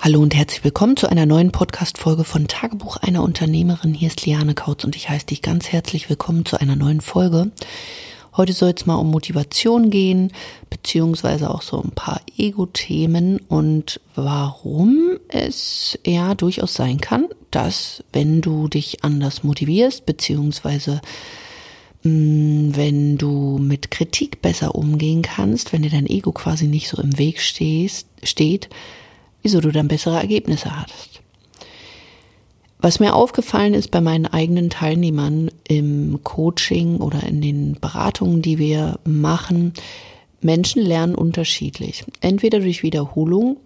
Hallo und herzlich willkommen zu einer neuen Podcast-Folge von Tagebuch einer Unternehmerin. Hier ist Liane Kautz und ich heiße dich ganz herzlich willkommen zu einer neuen Folge. Heute soll es mal um Motivation gehen, beziehungsweise auch so ein paar Ego-Themen und warum es ja durchaus sein kann, dass wenn du dich anders motivierst, beziehungsweise mm, wenn du mit Kritik besser umgehen kannst, wenn dir dein Ego quasi nicht so im Weg stehst, steht, wieso du dann bessere Ergebnisse hattest. Was mir aufgefallen ist bei meinen eigenen Teilnehmern im Coaching oder in den Beratungen, die wir machen, Menschen lernen unterschiedlich. Entweder durch Wiederholung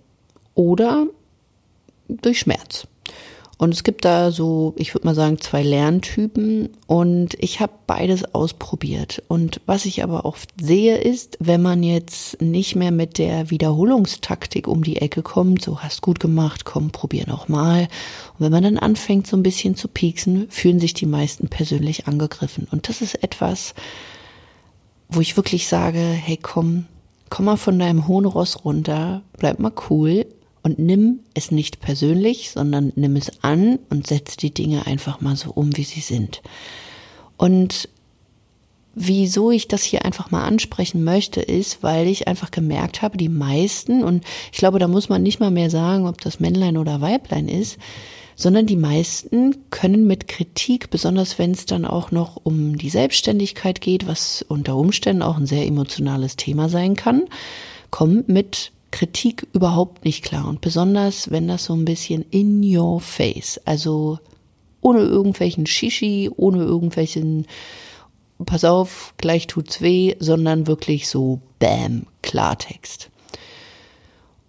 oder durch Schmerz. Und es gibt da so, ich würde mal sagen, zwei Lerntypen und ich habe beides ausprobiert. Und was ich aber oft sehe, ist, wenn man jetzt nicht mehr mit der Wiederholungstaktik um die Ecke kommt, so hast gut gemacht, komm, probier nochmal. Und wenn man dann anfängt, so ein bisschen zu pieksen, fühlen sich die meisten persönlich angegriffen. Und das ist etwas, wo ich wirklich sage, hey, komm, komm mal von deinem hohen Ross runter, bleib mal cool und nimm es nicht persönlich, sondern nimm es an und setz die Dinge einfach mal so um, wie sie sind. Und wieso ich das hier einfach mal ansprechen möchte, ist, weil ich einfach gemerkt habe, die meisten, und ich glaube, da muss man nicht mal mehr sagen, ob das Männlein oder Weiblein ist, sondern die meisten können mit Kritik, besonders wenn es dann auch noch um die Selbstständigkeit geht, was unter Umständen auch ein sehr emotionales Thema sein kann, kommen mit Kritik überhaupt nicht klar. Und besonders, wenn das so ein bisschen in your face, also ohne irgendwelchen Shishi, ohne irgendwelchen, pass auf, gleich tut's weh, sondern wirklich so Bam, Klartext.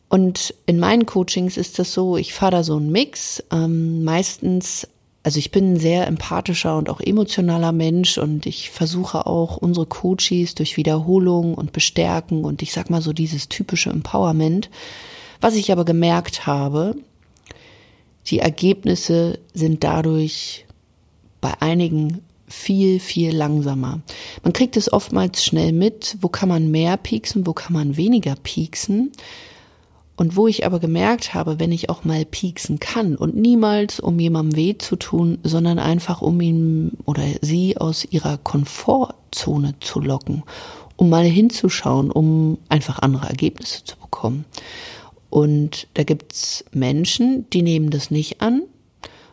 Und in meinen Coachings ist das so, ich fahre da so einen Mix. Ähm, meistens also ich bin ein sehr empathischer und auch emotionaler Mensch und ich versuche auch unsere Coaches durch Wiederholung und Bestärken und ich sag mal so dieses typische Empowerment. Was ich aber gemerkt habe, die Ergebnisse sind dadurch bei einigen viel, viel langsamer. Man kriegt es oftmals schnell mit, wo kann man mehr pieksen, wo kann man weniger pieksen. Und wo ich aber gemerkt habe, wenn ich auch mal pieksen kann und niemals um jemandem weh zu tun, sondern einfach um ihn oder sie aus ihrer Komfortzone zu locken, um mal hinzuschauen, um einfach andere Ergebnisse zu bekommen. Und da gibt's Menschen, die nehmen das nicht an.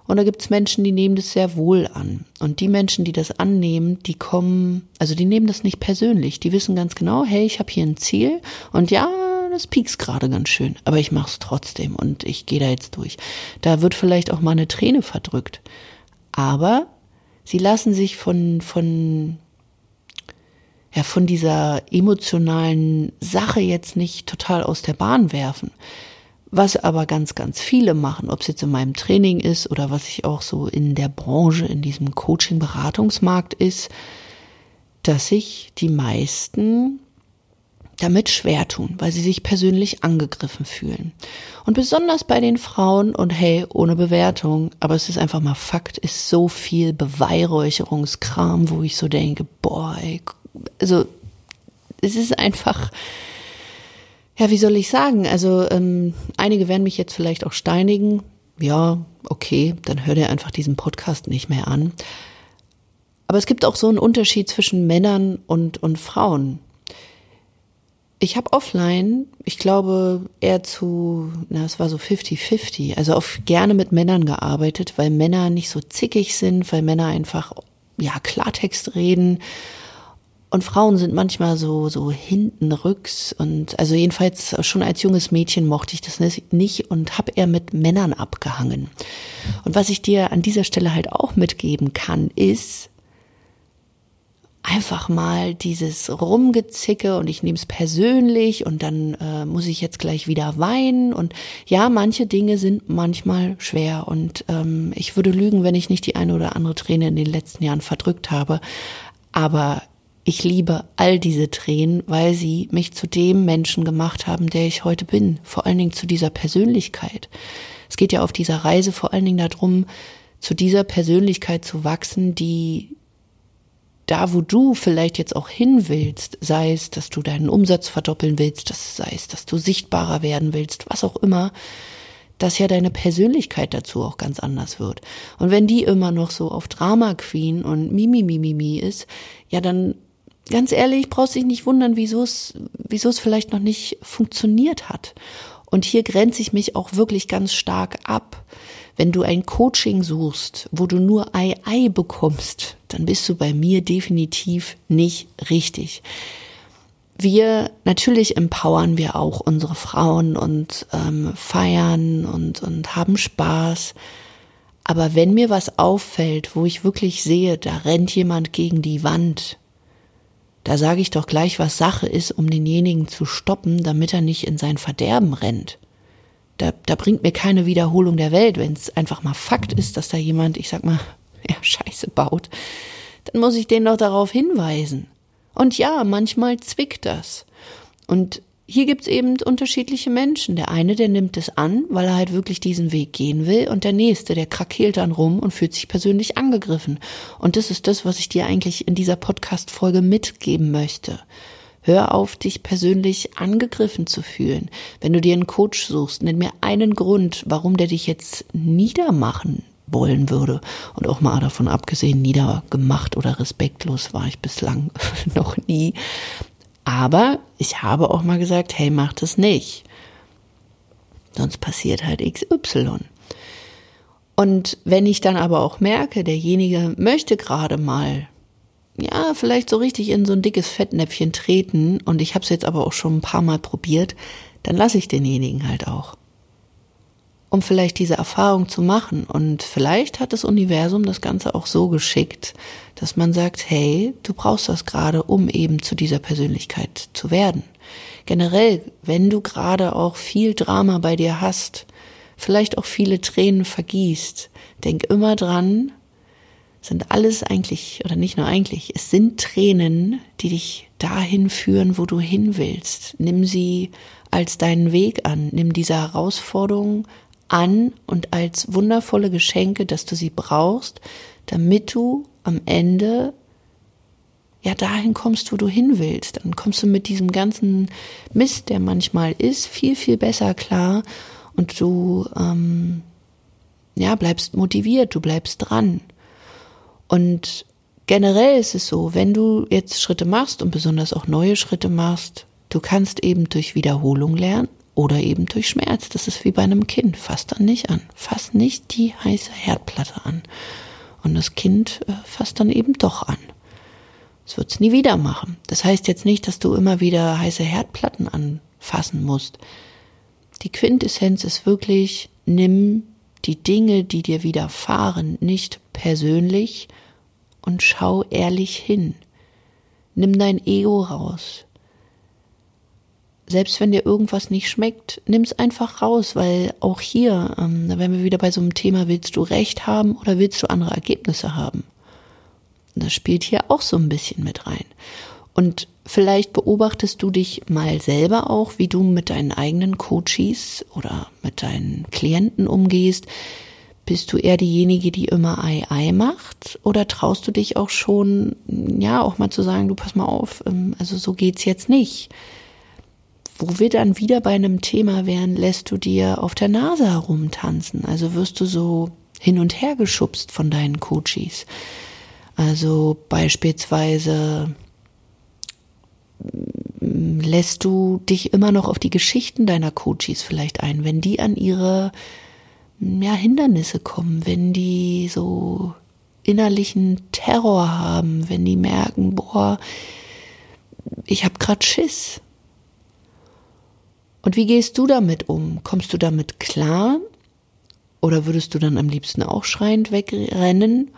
Und da gibt's Menschen, die nehmen das sehr wohl an. Und die Menschen, die das annehmen, die kommen, also die nehmen das nicht persönlich. Die wissen ganz genau, hey, ich habe hier ein Ziel. Und ja, das piekst gerade ganz schön, aber ich mach's trotzdem und ich gehe da jetzt durch. Da wird vielleicht auch mal eine Träne verdrückt. Aber sie lassen sich von, von, ja, von dieser emotionalen Sache jetzt nicht total aus der Bahn werfen. Was aber ganz, ganz viele machen, ob es jetzt in meinem Training ist oder was ich auch so in der Branche, in diesem Coaching-Beratungsmarkt ist, dass sich die meisten damit schwer tun, weil sie sich persönlich angegriffen fühlen. Und besonders bei den Frauen, und hey, ohne Bewertung, aber es ist einfach mal Fakt, ist so viel Beweihräucherungskram, wo ich so denke, boah, ey, also es ist einfach, ja, wie soll ich sagen? Also ähm, einige werden mich jetzt vielleicht auch steinigen. Ja, okay, dann hör dir einfach diesen Podcast nicht mehr an. Aber es gibt auch so einen Unterschied zwischen Männern und, und Frauen. Ich habe offline, ich glaube eher zu, na, es war so 50-50, also oft gerne mit Männern gearbeitet, weil Männer nicht so zickig sind, weil Männer einfach, ja, Klartext reden. Und Frauen sind manchmal so, so hinten rücks und also jedenfalls schon als junges Mädchen mochte ich das nicht und habe eher mit Männern abgehangen. Und was ich dir an dieser Stelle halt auch mitgeben kann, ist, einfach mal dieses Rumgezicke und ich nehme es persönlich und dann äh, muss ich jetzt gleich wieder weinen. Und ja, manche Dinge sind manchmal schwer. Und ähm, ich würde lügen, wenn ich nicht die eine oder andere Träne in den letzten Jahren verdrückt habe, aber ich liebe all diese Tränen, weil sie mich zu dem Menschen gemacht haben, der ich heute bin, vor allen Dingen zu dieser Persönlichkeit. Es geht ja auf dieser Reise vor allen Dingen darum, zu dieser Persönlichkeit zu wachsen, die da, wo du vielleicht jetzt auch hin willst, sei es, dass du deinen Umsatz verdoppeln willst, das sei es, dass du sichtbarer werden willst, was auch immer, dass ja deine Persönlichkeit dazu auch ganz anders wird. Und wenn die immer noch so auf Drama Queen und Mimi Mimi Mimi ist, ja dann ganz ehrlich, brauchst dich nicht wundern, wieso es wieso es vielleicht noch nicht funktioniert hat. Und hier grenze ich mich auch wirklich ganz stark ab. Wenn du ein Coaching suchst, wo du nur Ei Ei bekommst, dann bist du bei mir definitiv nicht richtig. Wir natürlich empowern wir auch unsere Frauen und ähm, feiern und und haben Spaß. Aber wenn mir was auffällt, wo ich wirklich sehe, da rennt jemand gegen die Wand, da sage ich doch gleich, was Sache ist, um denjenigen zu stoppen, damit er nicht in sein Verderben rennt. Da, da bringt mir keine Wiederholung der Welt, wenn es einfach mal Fakt ist, dass da jemand, ich sag mal, ja, Scheiße baut, dann muss ich den doch darauf hinweisen. Und ja, manchmal zwickt das. Und hier gibt's eben unterschiedliche Menschen. Der eine, der nimmt es an, weil er halt wirklich diesen Weg gehen will, und der nächste, der krakeelt dann rum und fühlt sich persönlich angegriffen. Und das ist das, was ich dir eigentlich in dieser Podcast-Folge mitgeben möchte. Hör auf, dich persönlich angegriffen zu fühlen. Wenn du dir einen Coach suchst, nenn mir einen Grund, warum der dich jetzt niedermachen wollen würde. Und auch mal davon abgesehen, niedergemacht oder respektlos war ich bislang noch nie. Aber ich habe auch mal gesagt, hey, mach das nicht. Sonst passiert halt XY. Und wenn ich dann aber auch merke, derjenige möchte gerade mal, ja, vielleicht so richtig in so ein dickes Fettnäpfchen treten und ich habe es jetzt aber auch schon ein paar Mal probiert, dann lasse ich denjenigen halt auch um vielleicht diese Erfahrung zu machen. Und vielleicht hat das Universum das Ganze auch so geschickt, dass man sagt, hey, du brauchst das gerade, um eben zu dieser Persönlichkeit zu werden. Generell, wenn du gerade auch viel Drama bei dir hast, vielleicht auch viele Tränen vergießt, denk immer dran, sind alles eigentlich, oder nicht nur eigentlich, es sind Tränen, die dich dahin führen, wo du hin willst. Nimm sie als deinen Weg an. Nimm diese Herausforderung an und als wundervolle Geschenke, dass du sie brauchst, damit du am Ende ja dahin kommst, wo du hin willst. Dann kommst du mit diesem ganzen Mist, der manchmal ist, viel, viel besser klar und du ähm, ja, bleibst motiviert, du bleibst dran. Und generell ist es so, wenn du jetzt Schritte machst und besonders auch neue Schritte machst, du kannst eben durch Wiederholung lernen oder eben durch Schmerz. Das ist wie bei einem Kind. Fass dann nicht an. Fass nicht die heiße Herdplatte an. Und das Kind äh, fasst dann eben doch an. Das wird es nie wieder machen. Das heißt jetzt nicht, dass du immer wieder heiße Herdplatten anfassen musst. Die Quintessenz ist wirklich, nimm die Dinge, die dir widerfahren, nicht persönlich und schau ehrlich hin. Nimm dein Ego raus selbst wenn dir irgendwas nicht schmeckt, nimm es einfach raus, weil auch hier, ähm, da wären wir wieder bei so einem Thema, willst du Recht haben oder willst du andere Ergebnisse haben? das spielt hier auch so ein bisschen mit rein. Und vielleicht beobachtest du dich mal selber auch, wie du mit deinen eigenen Coaches oder mit deinen Klienten umgehst. Bist du eher diejenige, die immer Ei Ei macht? Oder traust du dich auch schon, ja, auch mal zu sagen, du pass mal auf, ähm, also so geht's jetzt nicht wo wir dann wieder bei einem Thema wären, lässt du dir auf der Nase herumtanzen. Also wirst du so hin und her geschubst von deinen Coaches. Also beispielsweise mm, lässt du dich immer noch auf die Geschichten deiner Coaches vielleicht ein, wenn die an ihre ja, Hindernisse kommen, wenn die so innerlichen Terror haben, wenn die merken, boah, ich habe grad Schiss, und wie gehst du damit um? Kommst du damit klar? Oder würdest du dann am liebsten auch schreiend wegrennen?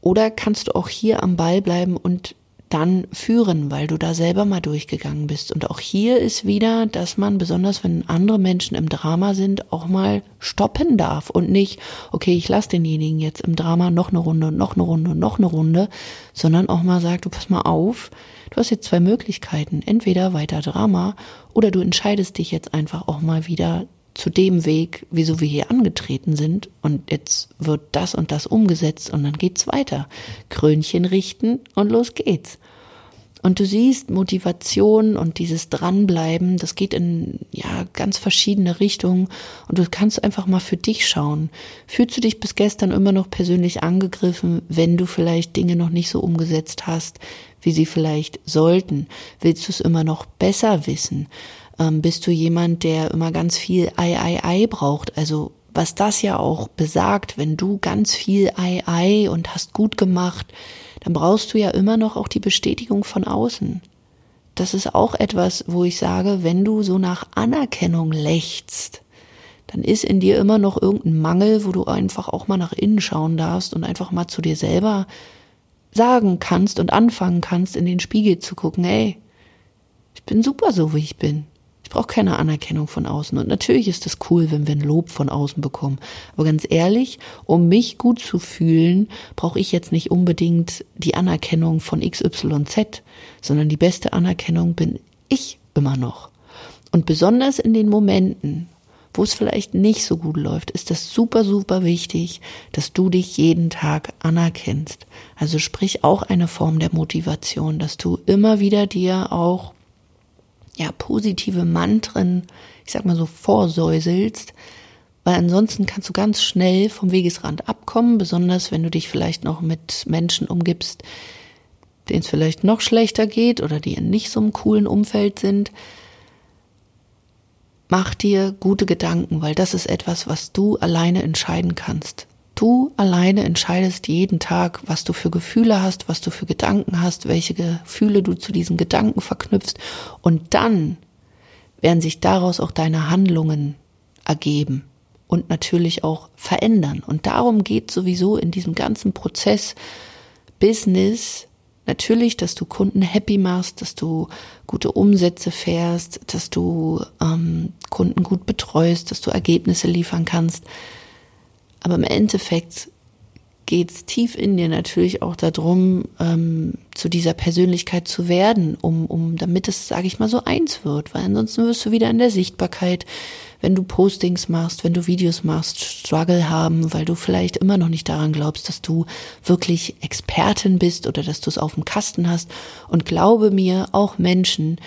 Oder kannst du auch hier am Ball bleiben und dann führen, weil du da selber mal durchgegangen bist. Und auch hier ist wieder, dass man, besonders wenn andere Menschen im Drama sind, auch mal stoppen darf und nicht, okay, ich lasse denjenigen jetzt im Drama noch eine Runde und noch eine Runde und noch eine Runde, sondern auch mal sagt, du pass mal auf, du hast jetzt zwei Möglichkeiten, entweder weiter Drama oder du entscheidest dich jetzt einfach auch mal wieder zu dem Weg, wieso wir hier angetreten sind und jetzt wird das und das umgesetzt und dann geht's weiter. Krönchen richten und los geht's. Und du siehst, Motivation und dieses Dranbleiben, das geht in ja ganz verschiedene Richtungen und du kannst einfach mal für dich schauen. Fühlst du dich bis gestern immer noch persönlich angegriffen, wenn du vielleicht Dinge noch nicht so umgesetzt hast, wie sie vielleicht sollten? Willst du es immer noch besser wissen? Ähm, bist du jemand, der immer ganz viel Ei, Ei, Ei braucht? Also was das ja auch besagt, wenn du ganz viel Ei, Ei und hast gut gemacht, dann brauchst du ja immer noch auch die Bestätigung von außen. Das ist auch etwas, wo ich sage, wenn du so nach Anerkennung lächst, dann ist in dir immer noch irgendein Mangel, wo du einfach auch mal nach innen schauen darfst und einfach mal zu dir selber sagen kannst und anfangen kannst, in den Spiegel zu gucken, ey, ich bin super so, wie ich bin. Ich brauche keine Anerkennung von außen. Und natürlich ist es cool, wenn wir ein Lob von außen bekommen. Aber ganz ehrlich, um mich gut zu fühlen, brauche ich jetzt nicht unbedingt die Anerkennung von XYZ, sondern die beste Anerkennung bin ich immer noch. Und besonders in den Momenten, wo es vielleicht nicht so gut läuft, ist das super, super wichtig, dass du dich jeden Tag anerkennst. Also sprich auch eine Form der Motivation, dass du immer wieder dir auch ja, positive Mantren, ich sag mal so, vorsäuselst, weil ansonsten kannst du ganz schnell vom Wegesrand abkommen, besonders wenn du dich vielleicht noch mit Menschen umgibst, denen es vielleicht noch schlechter geht oder die in nicht so einem coolen Umfeld sind. Mach dir gute Gedanken, weil das ist etwas, was du alleine entscheiden kannst. Du alleine entscheidest jeden Tag, was du für Gefühle hast, was du für Gedanken hast, welche Gefühle du zu diesen Gedanken verknüpfst. Und dann werden sich daraus auch deine Handlungen ergeben und natürlich auch verändern. Und darum geht sowieso in diesem ganzen Prozess Business natürlich, dass du Kunden happy machst, dass du gute Umsätze fährst, dass du ähm, Kunden gut betreust, dass du Ergebnisse liefern kannst. Aber im Endeffekt geht es tief in dir natürlich auch darum, ähm, zu dieser Persönlichkeit zu werden, um, um damit es, sage ich mal, so eins wird, weil ansonsten wirst du wieder in der Sichtbarkeit, wenn du Postings machst, wenn du Videos machst, Struggle haben, weil du vielleicht immer noch nicht daran glaubst, dass du wirklich Expertin bist oder dass du es auf dem Kasten hast. Und glaube mir, auch Menschen,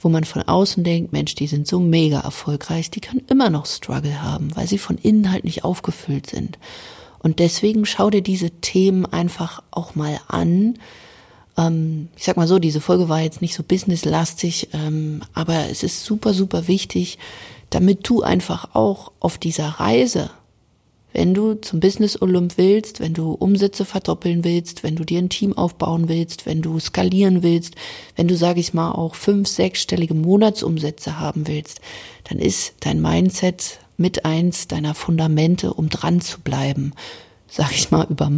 wo man von außen denkt, Mensch, die sind so mega erfolgreich, die können immer noch Struggle haben, weil sie von innen halt nicht aufgefüllt sind. Und deswegen schau dir diese Themen einfach auch mal an. Ähm, ich sag mal so, diese Folge war jetzt nicht so businesslastig, ähm, aber es ist super, super wichtig, damit du einfach auch auf dieser Reise wenn du zum Business Olymp willst, wenn du Umsätze verdoppeln willst, wenn du dir ein Team aufbauen willst, wenn du skalieren willst, wenn du, sage ich mal, auch fünf, sechsstellige Monatsumsätze haben willst, dann ist dein Mindset mit eins deiner Fundamente, um dran zu bleiben, sage ich mal, über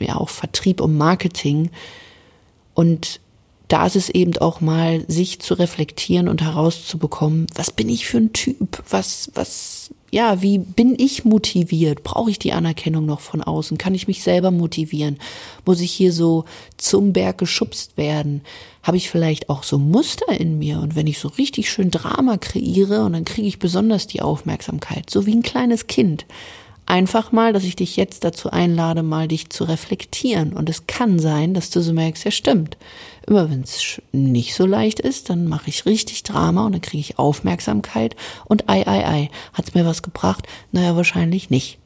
ja auch Vertrieb und Marketing. Und da ist es eben auch mal, sich zu reflektieren und herauszubekommen, was bin ich für ein Typ, was, was ja, wie bin ich motiviert? Brauche ich die Anerkennung noch von außen? Kann ich mich selber motivieren? Muss ich hier so zum Berg geschubst werden? Habe ich vielleicht auch so Muster in mir? Und wenn ich so richtig schön Drama kreiere und dann kriege ich besonders die Aufmerksamkeit, so wie ein kleines Kind, einfach mal, dass ich dich jetzt dazu einlade, mal dich zu reflektieren. Und es kann sein, dass du so merkst, ja stimmt. Immer wenn es nicht so leicht ist, dann mache ich richtig Drama und dann kriege ich Aufmerksamkeit und ei, ei, ei. Hat's mir was gebracht? Naja, wahrscheinlich nicht.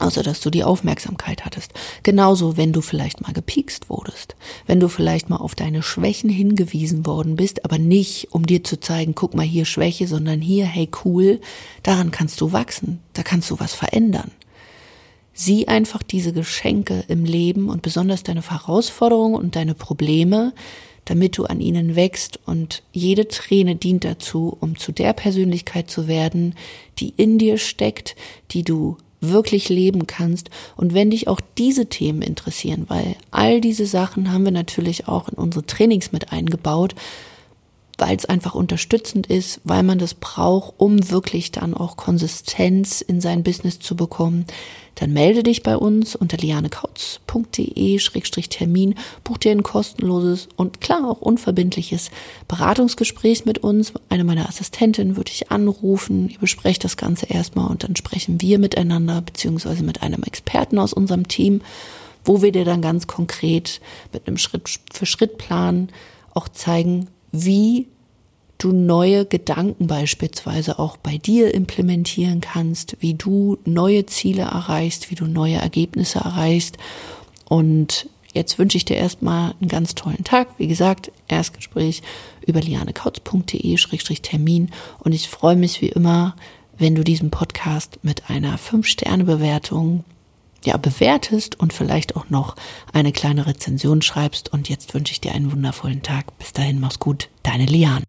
Außer dass du die Aufmerksamkeit hattest. Genauso, wenn du vielleicht mal gepiekst wurdest. Wenn du vielleicht mal auf deine Schwächen hingewiesen worden bist, aber nicht, um dir zu zeigen, guck mal hier Schwäche, sondern hier, hey cool, daran kannst du wachsen, da kannst du was verändern. Sieh einfach diese Geschenke im Leben und besonders deine Herausforderungen und deine Probleme, damit du an ihnen wächst und jede Träne dient dazu, um zu der Persönlichkeit zu werden, die in dir steckt, die du wirklich leben kannst und wenn dich auch diese Themen interessieren, weil all diese Sachen haben wir natürlich auch in unsere Trainings mit eingebaut, weil es einfach unterstützend ist, weil man das braucht, um wirklich dann auch Konsistenz in sein Business zu bekommen, dann melde dich bei uns unter lianekautz.de-termin, buch dir ein kostenloses und klar auch unverbindliches Beratungsgespräch mit uns. Eine meiner Assistentinnen würde dich anrufen, ihr besprecht das Ganze erstmal und dann sprechen wir miteinander beziehungsweise mit einem Experten aus unserem Team, wo wir dir dann ganz konkret mit einem Schritt für Schritt Plan auch zeigen, wie du neue Gedanken beispielsweise auch bei dir implementieren kannst, wie du neue Ziele erreichst, wie du neue Ergebnisse erreichst. Und jetzt wünsche ich dir erstmal einen ganz tollen Tag. Wie gesagt, Erstgespräch über lianekautz.de-termin. Und ich freue mich wie immer, wenn du diesen Podcast mit einer 5-Sterne-Bewertung ja, bewertest und vielleicht auch noch eine kleine Rezension schreibst. Und jetzt wünsche ich dir einen wundervollen Tag. Bis dahin, mach's gut. Deine Liane.